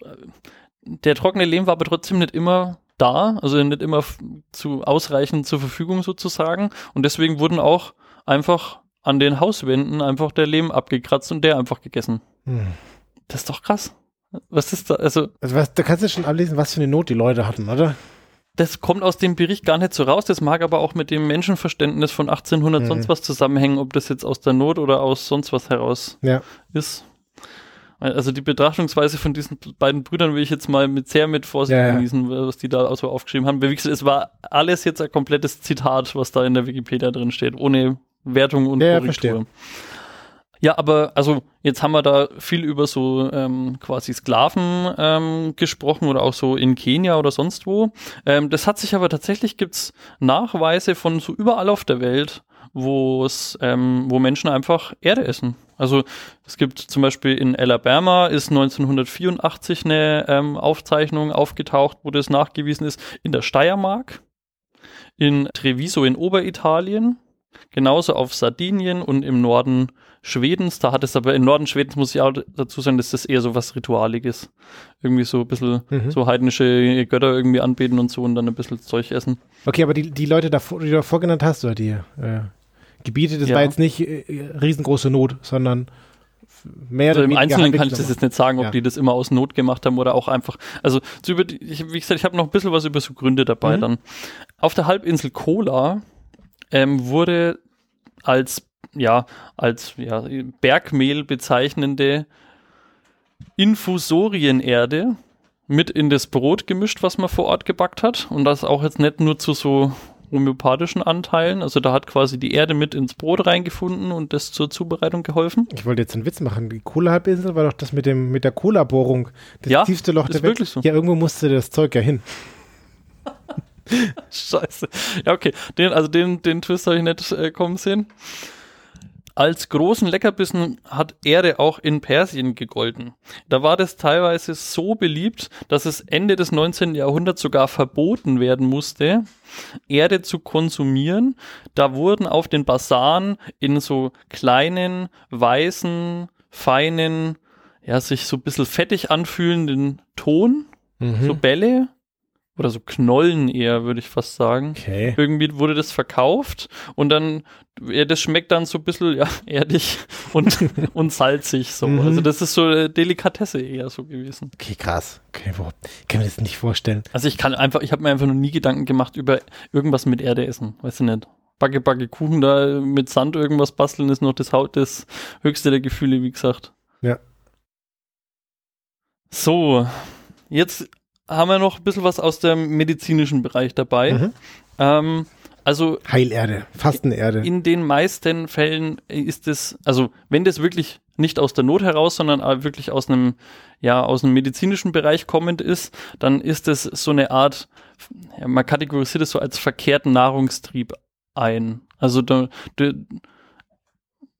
S1: der trockene Lehm war aber trotzdem nicht immer da, also nicht immer zu ausreichend zur Verfügung sozusagen. Und deswegen wurden auch einfach an den Hauswänden einfach der Lehm abgekratzt und der einfach gegessen. Hm. Das ist doch krass. Was ist da? Also,
S2: also was, da kannst du schon ablesen, was für eine Not die Leute hatten, oder?
S1: Das kommt aus dem Bericht gar nicht so raus. Das mag aber auch mit dem Menschenverständnis von 1800 mhm. sonst was zusammenhängen, ob das jetzt aus der Not oder aus sonst was heraus
S2: ja.
S1: ist. Also die Betrachtungsweise von diesen beiden Brüdern will ich jetzt mal mit sehr mit Vorsicht ja, genießen, was die da so aufgeschrieben haben. Es war alles jetzt ein komplettes Zitat, was da in der Wikipedia drin steht, ohne Wertung und
S2: ja, Korrektur. Verstehe.
S1: Ja, aber also jetzt haben wir da viel über so ähm, quasi Sklaven ähm, gesprochen oder auch so in Kenia oder sonst wo. Ähm, das hat sich aber tatsächlich gibt's Nachweise von so überall auf der Welt, wo es, ähm, wo Menschen einfach Erde essen. Also es gibt zum Beispiel in Alabama ist 1984 eine ähm, Aufzeichnung aufgetaucht, wo das nachgewiesen ist. In der Steiermark, in Treviso in Oberitalien, genauso auf Sardinien und im Norden Schwedens. Da hat es aber im Norden Schwedens, muss ich auch dazu sagen, dass das eher so was Ritualiges. Irgendwie so ein bisschen mhm. so heidnische Götter irgendwie anbeten und so und dann ein bisschen Zeug essen.
S2: Okay, aber die, die Leute, davor, die du davor genannt hast, oder die äh, Gebiete, das ja. war jetzt nicht äh, riesengroße Not, sondern mehr
S1: also Im Einzelnen kann ich das jetzt nicht sagen, ob ja. die das immer aus Not gemacht haben oder auch einfach. Also über, ich, wie gesagt, ich habe noch ein bisschen was über so Gründe dabei mhm. dann. Auf der Halbinsel Kola ähm, wurde als ja, als ja, Bergmehl bezeichnende Infusorienerde mit in das Brot gemischt, was man vor Ort gebackt hat. Und das auch jetzt nicht nur zu so homöopathischen Anteilen. Also da hat quasi die Erde mit ins Brot reingefunden und das zur Zubereitung geholfen.
S2: Ich wollte jetzt einen Witz machen. Die Cola-Halbinsel war doch das mit dem mit der Cola-Bohrung. Das
S1: ja,
S2: tiefste Loch
S1: der Welt. So.
S2: Ja, irgendwo musste das Zeug ja hin.
S1: Scheiße. Ja, okay. Den, also den, den Twist habe ich nicht äh, kommen sehen. Als großen Leckerbissen hat Erde auch in Persien gegolten. Da war das teilweise so beliebt, dass es Ende des 19. Jahrhunderts sogar verboten werden musste, Erde zu konsumieren. Da wurden auf den Basaren in so kleinen, weißen, feinen, ja, sich so ein bisschen fettig anfühlenden Ton, mhm. so Bälle oder so Knollen eher, würde ich fast sagen. Okay. Irgendwie wurde das verkauft und dann, ja, das schmeckt dann so ein bisschen, ja, erdig und, und salzig so. Mhm. Also das ist so eine Delikatesse eher so gewesen.
S2: Okay, krass. Okay, boah. Ich kann mir das nicht vorstellen.
S1: Also ich kann einfach, ich habe mir einfach noch nie Gedanken gemacht über irgendwas mit Erde essen. Weißt du nicht? Backe, Backe, Kuchen da mit Sand irgendwas basteln ist noch das Haut, das höchste der Gefühle, wie gesagt.
S2: Ja.
S1: So, jetzt haben wir noch ein bisschen was aus dem medizinischen Bereich dabei. Mhm. Ähm, also
S2: Heilerde, Fastenerde.
S1: In den meisten Fällen ist es, also wenn das wirklich nicht aus der Not heraus, sondern wirklich aus einem, ja, aus einem medizinischen Bereich kommend ist, dann ist es so eine Art, man kategorisiert es so als verkehrten Nahrungstrieb ein. Also da, da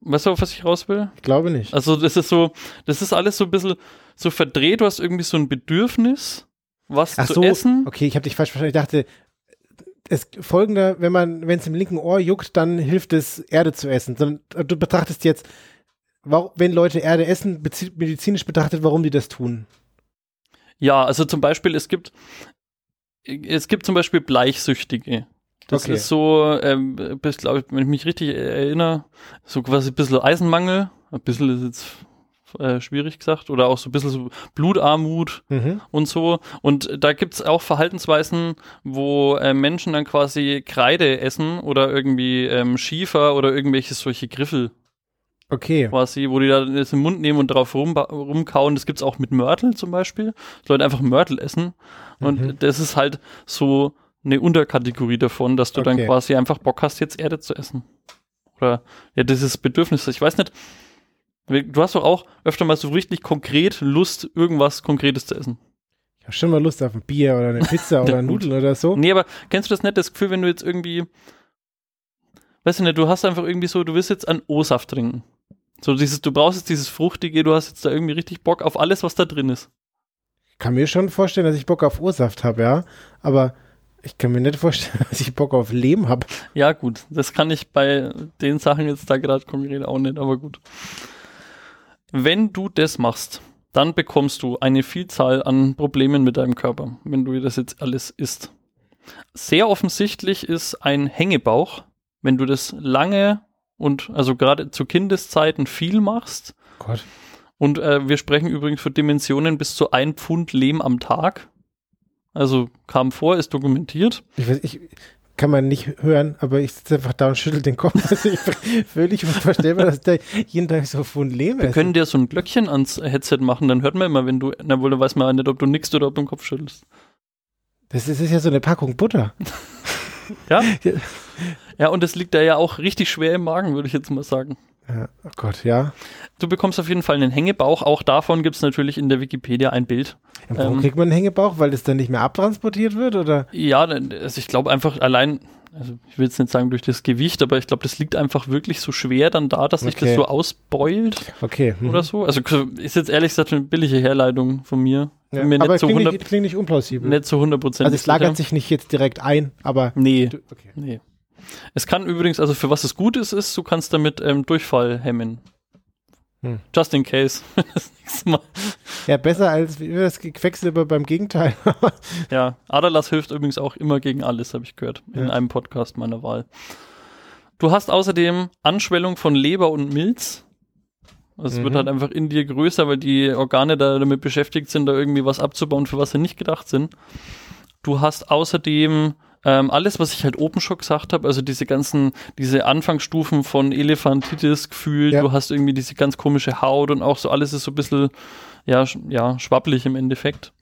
S1: Weißt du, was ich raus will?
S2: Ich glaube nicht.
S1: Also das ist so, das ist alles so ein bisschen so verdreht. Du hast irgendwie so ein Bedürfnis, was Ach zu so, essen.
S2: Okay, ich habe dich falsch verstanden. Ich dachte, es folgende, wenn man, wenn es im linken Ohr juckt, dann hilft es, Erde zu essen. Du betrachtest jetzt, wenn Leute Erde essen, medizinisch betrachtet, warum die das tun.
S1: Ja, also zum Beispiel, es gibt, es gibt zum Beispiel Bleichsüchtige. Das okay. ist so, ähm, bis, glaub ich, wenn ich mich richtig erinnere, so quasi ein bisschen Eisenmangel. Ein bisschen ist jetzt äh, schwierig gesagt, oder auch so ein bisschen so Blutarmut mhm. und so. Und da gibt's auch Verhaltensweisen, wo äh, Menschen dann quasi Kreide essen oder irgendwie ähm, Schiefer oder irgendwelche solche Griffel.
S2: Okay.
S1: Quasi, wo die da das im Mund nehmen und drauf rum, rumkauen. Das gibt's auch mit Mörtel zum Beispiel. Dass Leute einfach Mörtel essen. Und mhm. das ist halt so eine Unterkategorie davon, dass du okay. dann quasi einfach Bock hast, jetzt Erde zu essen. Oder ja, dieses Bedürfnis. Ich weiß nicht, Du hast doch auch öfter mal so richtig konkret Lust, irgendwas Konkretes zu essen.
S2: Ich habe schon mal Lust auf ein Bier oder eine Pizza oder Nudeln oder so.
S1: Nee, aber kennst du das nicht, das Gefühl, wenn du jetzt irgendwie, weißt du nicht, du hast einfach irgendwie so, du willst jetzt einen O-Saft trinken. So dieses, du brauchst jetzt dieses Fruchtige, du hast jetzt da irgendwie richtig Bock auf alles, was da drin ist.
S2: Ich kann mir schon vorstellen, dass ich Bock auf O-Saft habe, ja. Aber ich kann mir nicht vorstellen, dass ich Bock auf Leben habe.
S1: Ja, gut. Das kann ich bei den Sachen jetzt da gerade konkret auch nicht, aber gut. Wenn du das machst, dann bekommst du eine Vielzahl an Problemen mit deinem Körper, wenn du das jetzt alles isst. Sehr offensichtlich ist ein Hängebauch, wenn du das lange und also gerade zu Kindeszeiten viel machst.
S2: Gott.
S1: Und äh, wir sprechen übrigens für Dimensionen bis zu ein Pfund Lehm am Tag. Also kam vor, ist dokumentiert.
S2: Ich, weiß, ich, kann man nicht hören, aber ich sitze einfach da und schüttel den Kopf. Also ich völlig unvorstellbar, dass der jeden Tag so von Leben
S1: Wir können dir so ein Glöckchen ans Headset machen, dann hört man immer, wenn du, na wohl, dann weiß man nicht, ob du nickst oder ob du den Kopf schüttelst.
S2: Das ist, das ist ja so eine Packung Butter.
S1: ja? Ja, und das liegt da ja auch richtig schwer im Magen, würde ich jetzt mal sagen.
S2: Ja, oh Gott, ja.
S1: Du bekommst auf jeden Fall einen Hängebauch. Auch davon gibt es natürlich in der Wikipedia ein Bild.
S2: Ja, warum ähm, kriegt man einen Hängebauch? Weil das dann nicht mehr abtransportiert wird? Oder?
S1: Ja, also ich glaube einfach allein, also ich will jetzt nicht sagen durch das Gewicht, aber ich glaube, das liegt einfach wirklich so schwer dann da, dass sich okay. das so ausbeult.
S2: Okay.
S1: Mhm. Oder so. Also ist jetzt ehrlich gesagt eine billige Herleitung von mir.
S2: Ja, mir aber klingt, nicht, klingt nicht unplausibel.
S1: Nicht zu 100 Prozent.
S2: Also es lagert sich nicht jetzt direkt ein, aber.
S1: Nee. Du, okay. Nee. Es kann übrigens, also für was es gut ist, ist, du kannst damit ähm, Durchfall hemmen. Hm. Just in case. das
S2: nächste Mal. Ja, besser als das Quecksilber beim Gegenteil.
S1: ja, Adalas hilft übrigens auch immer gegen alles, habe ich gehört, in ja. einem Podcast meiner Wahl. Du hast außerdem Anschwellung von Leber und Milz. Es mhm. wird halt einfach in dir größer, weil die Organe da damit beschäftigt sind, da irgendwie was abzubauen, für was sie nicht gedacht sind. Du hast außerdem ähm, alles, was ich halt oben schon gesagt habe, also diese ganzen, diese Anfangsstufen von Elefantitis gefühlt, ja. du hast irgendwie diese ganz komische Haut und auch so alles ist so ein bisschen, ja, ja, schwabbelig im Endeffekt.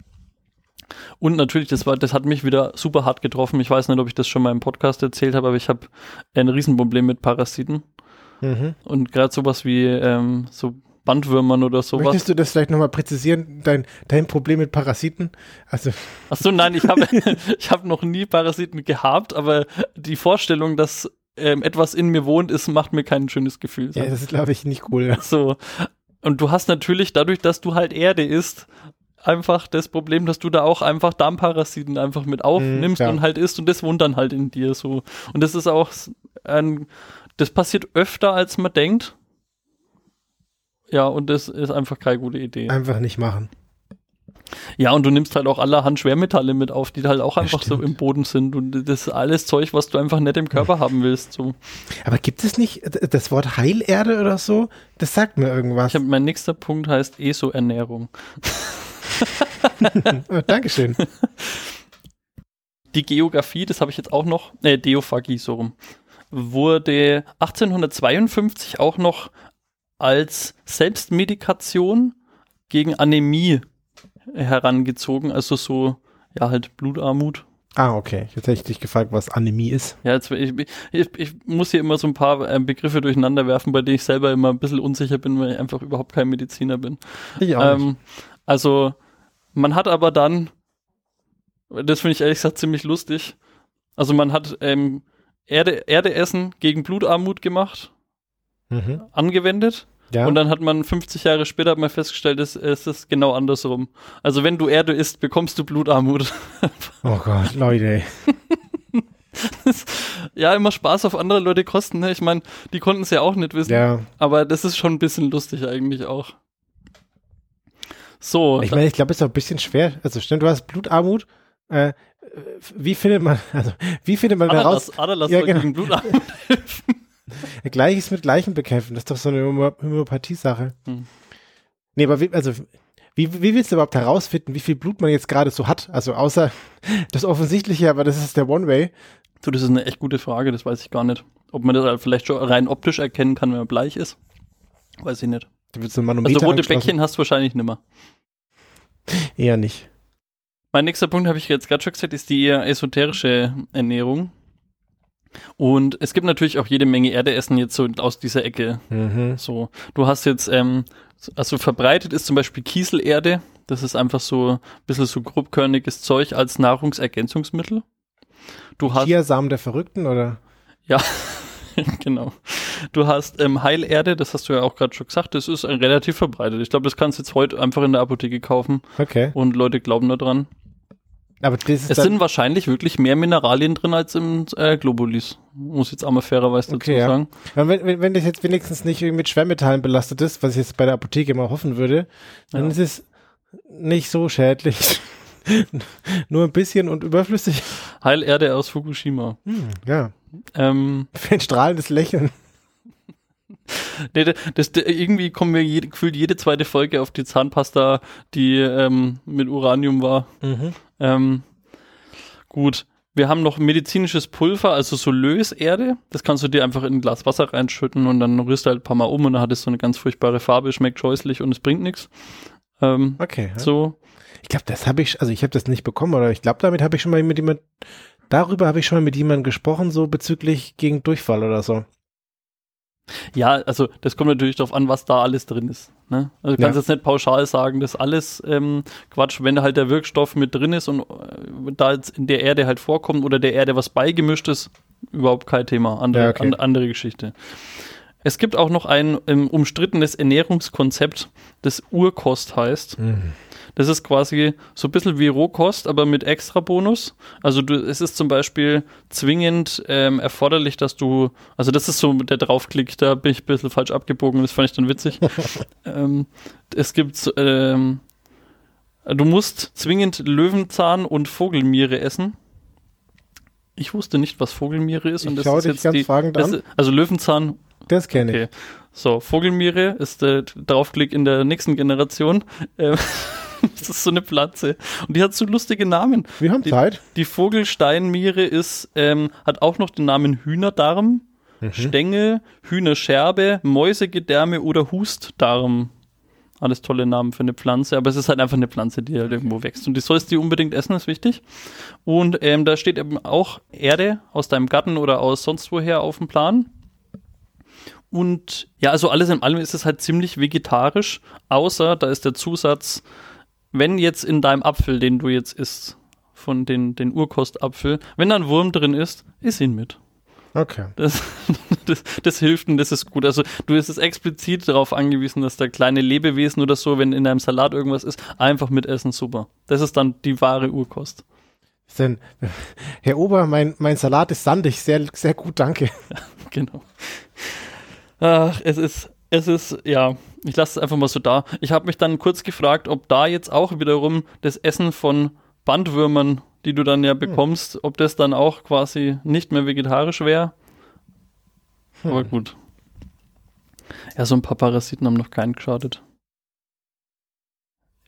S1: Und natürlich, das war, das hat mich wieder super hart getroffen. Ich weiß nicht, ob ich das schon mal im Podcast erzählt habe, aber ich habe ein Riesenproblem mit Parasiten. Mhm. Und gerade sowas wie ähm, so Bandwürmern oder sowas.
S2: Möchtest du das vielleicht nochmal präzisieren, dein, dein Problem mit Parasiten? Also
S1: Ach so, nein, ich habe ich hab noch nie Parasiten gehabt, aber die Vorstellung, dass ähm, etwas in mir wohnt, ist, macht mir kein schönes Gefühl.
S2: Ja, das ist, glaube ich, nicht cool.
S1: So. Und du hast natürlich dadurch, dass du halt Erde isst, einfach das Problem, dass du da auch einfach Darmparasiten einfach mit aufnimmst mm, und halt isst und das wohnt dann halt in dir so. Und das ist auch ein, das passiert öfter, als man denkt. Ja, und das ist einfach keine gute Idee.
S2: Einfach nicht machen.
S1: Ja, und du nimmst halt auch allerhand Schwermetalle mit auf, die halt auch einfach so im Boden sind. Und das ist alles Zeug, was du einfach nicht im Körper haben willst. So.
S2: Aber gibt es nicht das Wort Heilerde oder so? Das sagt mir irgendwas.
S1: Ich hab, mein nächster Punkt heißt ESO-Ernährung.
S2: oh, Dankeschön.
S1: Die Geografie, das habe ich jetzt auch noch, äh, Deophagie, so rum, wurde 1852 auch noch als Selbstmedikation gegen Anämie herangezogen, also so, ja, halt Blutarmut.
S2: Ah, okay. Jetzt hätte ich dich gefragt, was Anämie ist.
S1: Ja, jetzt, ich, ich, ich muss hier immer so ein paar äh, Begriffe durcheinander werfen, bei denen ich selber immer ein bisschen unsicher bin, weil ich einfach überhaupt kein Mediziner bin.
S2: Ich auch ähm,
S1: Also, man hat aber dann, das finde ich ehrlich gesagt ziemlich lustig, also man hat ähm, Erde, Erde essen gegen Blutarmut gemacht, mhm. angewendet ja. Und dann hat man 50 Jahre später mal festgestellt, es, es ist genau andersrum. Also wenn du Erde isst, bekommst du Blutarmut.
S2: oh Gott, Leute.
S1: ja, immer Spaß auf andere Leute kosten. Ne? Ich meine, die konnten es ja auch nicht wissen. Ja. Aber das ist schon ein bisschen lustig eigentlich auch. So.
S2: Ich meine, ich glaube, es ist auch ein bisschen schwer. Also stimmt, du hast Blutarmut. Äh, wie findet man, also wie findet man
S1: Adalas, daraus? Adalas ja, genau. gegen Blutarmut
S2: Gleiches mit Gleichem bekämpfen, das ist doch so eine Homöopathie-Sache. Hm. Nee, aber wie, also, wie, wie willst du überhaupt herausfinden, wie viel Blut man jetzt gerade so hat? Also außer das Offensichtliche, aber das ist der One-Way.
S1: Du, das ist eine echt gute Frage, das weiß ich gar nicht. Ob man das halt vielleicht schon rein optisch erkennen kann, wenn man bleich ist. Weiß ich nicht.
S2: also
S1: rote Bäckchen hast du wahrscheinlich nimmer.
S2: Eher nicht.
S1: Mein nächster Punkt, habe ich jetzt gerade schon gesagt, ist die eher esoterische Ernährung. Und es gibt natürlich auch jede Menge Erdeessen jetzt so aus dieser Ecke. Mhm. So, du hast jetzt, ähm, also verbreitet ist zum Beispiel Kieselerde. Das ist einfach so ein bisschen so grobkörniges Zeug als Nahrungsergänzungsmittel.
S2: Du hast Chiasamen der Verrückten oder?
S1: Ja, genau. Du hast ähm, Heilerde, das hast du ja auch gerade schon gesagt, das ist relativ verbreitet. Ich glaube, das kannst du jetzt heute einfach in der Apotheke kaufen.
S2: Okay.
S1: Und Leute glauben da dran.
S2: Aber das ist
S1: es sind wahrscheinlich wirklich mehr Mineralien drin als im äh, Globulis. Muss jetzt auch mal fairerweise dazu okay, sagen.
S2: Ja. Wenn, wenn, wenn das jetzt wenigstens nicht mit Schwermetallen belastet ist, was ich jetzt bei der Apotheke immer hoffen würde, dann ja. ist es nicht so schädlich. Nur ein bisschen und überflüssig.
S1: Heilerde aus Fukushima.
S2: Hm, ja.
S1: Ähm,
S2: Für ein strahlendes Lächeln.
S1: Nee, das, irgendwie kommen wir jede, gefühlt jede zweite Folge auf die Zahnpasta, die ähm, mit Uranium war. Mhm. Ähm, gut. Wir haben noch medizinisches Pulver, also so Löserde. Das kannst du dir einfach in ein Glas Wasser reinschütten und dann rührst du halt ein paar Mal um und dann hat es so eine ganz furchtbare Farbe, schmeckt scheußlich und es bringt nichts. Ähm,
S2: okay. Ja.
S1: So.
S2: Ich glaube, das habe ich, also ich habe das nicht bekommen, oder ich glaube, damit habe ich schon mal mit jemand, darüber habe ich schon mal mit jemandem gesprochen, so bezüglich gegen Durchfall oder so.
S1: Ja, also das kommt natürlich darauf an, was da alles drin ist. Ne? Also du kannst ja. jetzt nicht pauschal sagen, dass alles ähm, Quatsch, wenn da halt der Wirkstoff mit drin ist und äh, da jetzt in der Erde halt vorkommt oder der Erde was beigemischt ist, überhaupt kein Thema. Andere, ja, okay. an, andere Geschichte. Es gibt auch noch ein ähm, umstrittenes Ernährungskonzept, das Urkost heißt. Mhm. Das ist quasi so ein bisschen wie Rohkost, aber mit extra Bonus. Also du, es ist zum Beispiel zwingend ähm, erforderlich, dass du, also das ist so der Draufklick, da bin ich ein bisschen falsch abgebogen, das fand ich dann witzig. ähm, es gibt, ähm, du musst zwingend Löwenzahn und Vogelmiere essen. Ich wusste nicht, was Vogelmiere ist.
S2: Ich
S1: und das
S2: ist
S1: jetzt
S2: ganz die.
S1: Ist, also Löwenzahn.
S2: Das kenne okay. ich.
S1: So, Vogelmiere ist der Draufklick in der nächsten Generation. Ähm, das ist so eine Pflanze. Und die hat so lustige Namen.
S2: Wir haben
S1: die,
S2: Zeit.
S1: Die Vogelsteinmiere ist, ähm, hat auch noch den Namen Hühnerdarm, mhm. Stängel, Hühnerscherbe, Mäusegedärme oder Hustdarm. Alles tolle Namen für eine Pflanze, aber es ist halt einfach eine Pflanze, die halt irgendwo wächst. Und die sollst du unbedingt essen, ist wichtig. Und ähm, da steht eben auch Erde aus deinem Garten oder aus sonst woher auf dem Plan. Und ja, also alles in allem ist es halt ziemlich vegetarisch, außer da ist der Zusatz wenn jetzt in deinem Apfel, den du jetzt isst, von den, den Urkostapfel, wenn da ein Wurm drin ist, iss ihn mit.
S2: Okay.
S1: Das, das, das, hilft und das ist gut. Also du bist es explizit darauf angewiesen, dass da kleine Lebewesen oder so, wenn in einem Salat irgendwas ist, einfach mitessen, super. Das ist dann die wahre Urkost.
S2: Denn, Herr Ober, mein, mein Salat ist sandig, sehr, sehr gut, danke.
S1: Ja, genau. Ach, es ist, es ist, ja, ich lasse es einfach mal so da. Ich habe mich dann kurz gefragt, ob da jetzt auch wiederum das Essen von Bandwürmern, die du dann ja hm. bekommst, hm. ob das dann auch quasi nicht mehr vegetarisch wäre. Hm. Aber gut. Ja, so ein paar Parasiten haben noch keinen geschadet.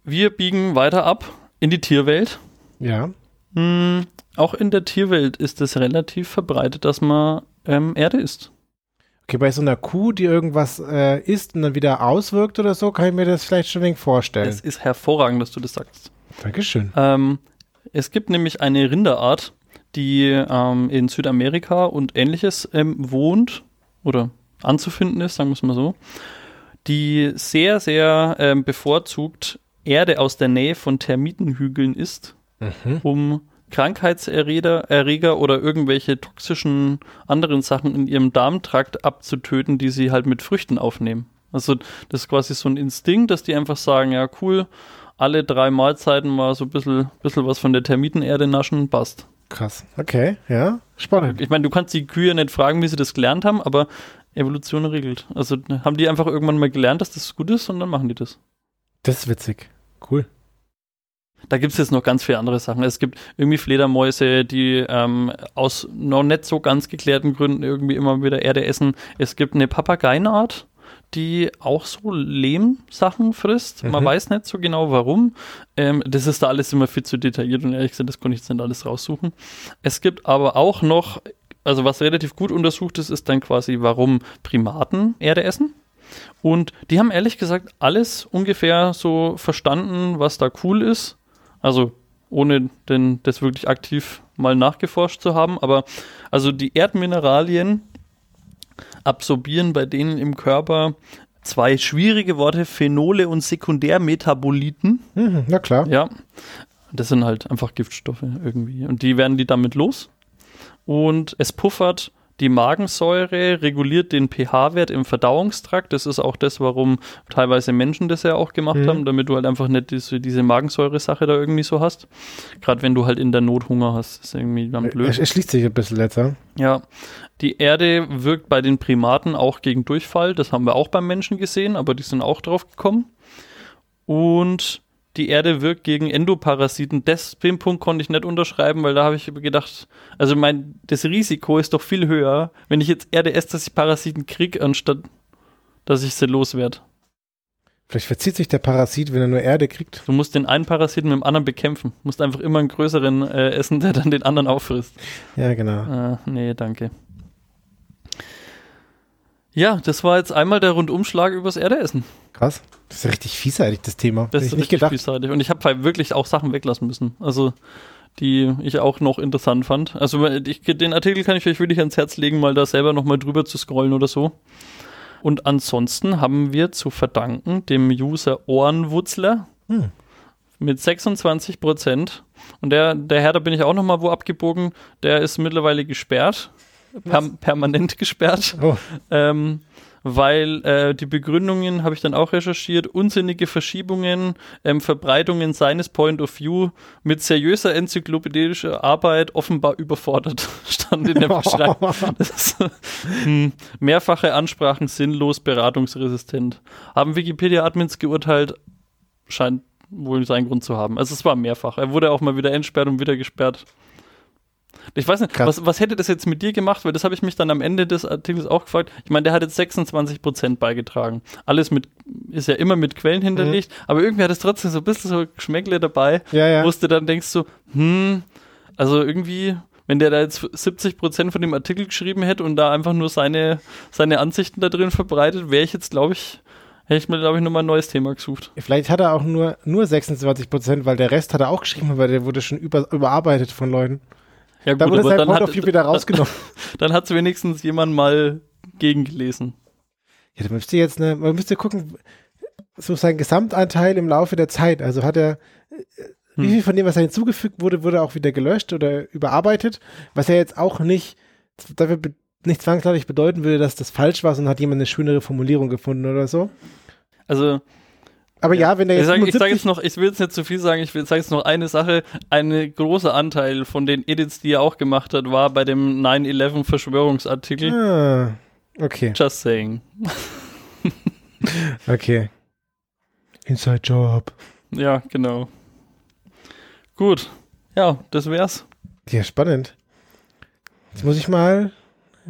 S1: Wir biegen weiter ab in die Tierwelt.
S2: Ja.
S1: Hm, auch in der Tierwelt ist es relativ verbreitet, dass man ähm, Erde isst.
S2: Okay, bei so einer Kuh, die irgendwas äh, isst und dann wieder auswirkt oder so, kann ich mir das vielleicht schon ein wenig vorstellen.
S1: Es ist hervorragend, dass du das sagst.
S2: Dankeschön.
S1: Ähm, es gibt nämlich eine Rinderart, die ähm, in Südamerika und ähnliches ähm, wohnt oder anzufinden ist, sagen wir es mal so, die sehr, sehr ähm, bevorzugt Erde aus der Nähe von Termitenhügeln isst, mhm. um Krankheitserreger Erreger oder irgendwelche toxischen anderen Sachen in ihrem Darmtrakt abzutöten, die sie halt mit Früchten aufnehmen. Also das ist quasi so ein Instinkt, dass die einfach sagen, ja cool, alle drei Mahlzeiten mal so ein bisschen, bisschen was von der Termitenerde naschen, passt.
S2: Krass. Okay, ja, spannend.
S1: Ich meine, du kannst die Kühe nicht fragen, wie sie das gelernt haben, aber Evolution regelt. Also haben die einfach irgendwann mal gelernt, dass das gut ist und dann machen die das.
S2: Das ist witzig. Cool.
S1: Da gibt es jetzt noch ganz viele andere Sachen. Es gibt irgendwie Fledermäuse, die ähm, aus noch nicht so ganz geklärten Gründen irgendwie immer wieder Erde essen. Es gibt eine Papageienart, die auch so Lehmsachen frisst. Mhm. Man weiß nicht so genau warum. Ähm, das ist da alles immer viel zu detailliert und ehrlich gesagt, das konnte ich jetzt nicht alles raussuchen. Es gibt aber auch noch, also was relativ gut untersucht ist, ist dann quasi, warum Primaten Erde essen. Und die haben ehrlich gesagt alles ungefähr so verstanden, was da cool ist. Also ohne denn das wirklich aktiv mal nachgeforscht zu haben. Aber also die Erdmineralien absorbieren bei denen im Körper zwei schwierige Worte, Phenole und Sekundärmetaboliten.
S2: Mhm, na klar.
S1: Ja. Das sind halt einfach Giftstoffe irgendwie. Und die werden die damit los. Und es puffert die Magensäure reguliert den pH-Wert im Verdauungstrakt. Das ist auch das, warum teilweise Menschen das ja auch gemacht mhm. haben, damit du halt einfach nicht diese, diese Magensäure-Sache da irgendwie so hast. Gerade wenn du halt in der Not Hunger hast, ist irgendwie dann blöd.
S2: Es, es schließt sich ein bisschen letzter.
S1: Ja. Die Erde wirkt bei den Primaten auch gegen Durchfall. Das haben wir auch beim Menschen gesehen, aber die sind auch drauf gekommen. Und die Erde wirkt gegen Endoparasiten. Das, den Punkt konnte ich nicht unterschreiben, weil da habe ich gedacht, also mein, das Risiko ist doch viel höher, wenn ich jetzt Erde esse, dass ich Parasiten kriege, anstatt dass ich sie loswerde.
S2: Vielleicht verzieht sich der Parasit, wenn er nur Erde kriegt.
S1: Du musst den einen Parasiten mit dem anderen bekämpfen. Du musst einfach immer einen größeren äh, essen, der dann den anderen auffrisst.
S2: Ja, genau.
S1: Äh, nee, danke. Ja, das war jetzt einmal der Rundumschlag übers Erdeessen.
S2: Krass. Das ist ja richtig vielseitig, das Thema.
S1: Das ist nicht richtig gedacht. vielseitig. Und ich habe halt wirklich auch Sachen weglassen müssen. Also, die ich auch noch interessant fand. Also, ich, den Artikel kann ich euch wirklich ans Herz legen, mal da selber nochmal drüber zu scrollen oder so. Und ansonsten haben wir zu verdanken dem User Ohrenwutzler hm. mit 26 Prozent. Und der, der Herr, da bin ich auch nochmal wo abgebogen, der ist mittlerweile gesperrt per permanent gesperrt. Oh. Ähm, weil äh, die Begründungen habe ich dann auch recherchiert, unsinnige Verschiebungen, ähm, Verbreitungen seines Point of View mit seriöser enzyklopädischer Arbeit offenbar überfordert, stand in der Beschreibung. hm, mehrfache Ansprachen sinnlos, beratungsresistent. Haben Wikipedia-Admins geurteilt, scheint wohl seinen Grund zu haben. Also es war mehrfach. Er wurde auch mal wieder entsperrt und wieder gesperrt. Ich weiß nicht, was, was hätte das jetzt mit dir gemacht? Weil das habe ich mich dann am Ende des Artikels auch gefragt. Ich meine, der hat jetzt 26 Prozent beigetragen. Alles mit, ist ja immer mit Quellen hinterlegt, mhm. aber irgendwie hat es trotzdem so ein bisschen so Geschmäckle dabei,
S2: ja, ja.
S1: wo du dann denkst so, hm, also irgendwie, wenn der da jetzt 70 Prozent von dem Artikel geschrieben hätte und da einfach nur seine, seine Ansichten da drin verbreitet, wäre ich jetzt, glaube ich, hätte ich mir, glaube ich, nochmal ein neues Thema gesucht.
S2: Vielleicht hat er auch nur, nur 26 Prozent, weil der Rest hat er auch geschrieben, aber der wurde schon über, überarbeitet von Leuten.
S1: Ja, gut,
S2: da wurde sein
S1: Point
S2: of View wieder rausgenommen.
S1: Dann hat es wenigstens jemand mal gegengelesen.
S2: Ja, da müsste jetzt eine, man müsste gucken, so sein Gesamtanteil im Laufe der Zeit. Also hat er, hm. wie viel von dem, was er hinzugefügt wurde, wurde auch wieder gelöscht oder überarbeitet, was er jetzt auch nicht dafür nicht zwangsläufig bedeuten würde, dass das falsch war, sondern hat jemand eine schönere Formulierung gefunden oder so.
S1: Also
S2: aber ja, ja wenn der
S1: jetzt. Ich sage sag jetzt noch, ich will jetzt nicht zu viel sagen, ich sage jetzt noch eine Sache. Ein großer Anteil von den Edits, die er auch gemacht hat, war bei dem 9-11 Verschwörungsartikel.
S2: Ah, okay.
S1: Just saying.
S2: okay. Inside Job.
S1: Ja, genau. Gut. Ja, das wär's.
S2: Ja, spannend. Jetzt muss ich mal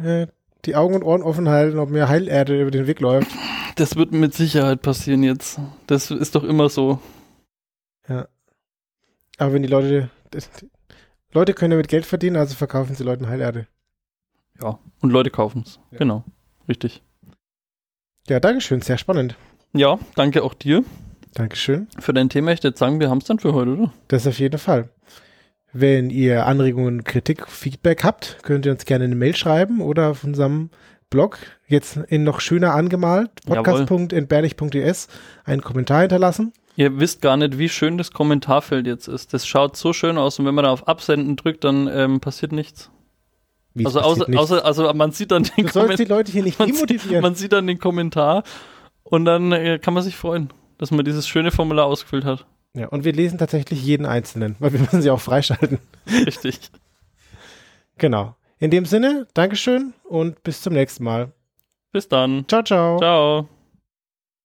S2: äh, die Augen und Ohren offen halten, ob mir Heilerde über den Weg läuft.
S1: Das wird mit Sicherheit passieren jetzt. Das ist doch immer so.
S2: Ja. Aber wenn die Leute. Leute können damit Geld verdienen, also verkaufen sie Leuten Heilerde.
S1: Ja, und Leute kaufen es. Ja. Genau. Richtig.
S2: Ja, Dankeschön. Sehr spannend.
S1: Ja, danke auch dir.
S2: Dankeschön.
S1: Für dein Thema, ich würde sagen, wir haben es dann für heute, oder?
S2: Das auf jeden Fall. Wenn ihr Anregungen, Kritik, Feedback habt, könnt ihr uns gerne eine Mail schreiben oder auf unserem Blog, jetzt in noch schöner angemalt, podcast.entbehrlich.es, einen Kommentar hinterlassen.
S1: Ihr wisst gar nicht, wie schön das Kommentarfeld jetzt ist. Das schaut so schön aus und wenn man da auf Absenden drückt, dann ähm, passiert nichts. Wie also außer, nichts? außer, also man sieht dann den
S2: Kommentar. die Leute hier nicht man.
S1: Sieht, man sieht dann den Kommentar und dann äh, kann man sich freuen, dass man dieses schöne Formular ausgefüllt hat.
S2: Ja, und wir lesen tatsächlich jeden einzelnen, weil wir müssen sie auch freischalten.
S1: Richtig.
S2: genau. In dem Sinne, Dankeschön und bis zum nächsten Mal.
S1: Bis dann.
S2: Ciao, ciao.
S1: Ciao.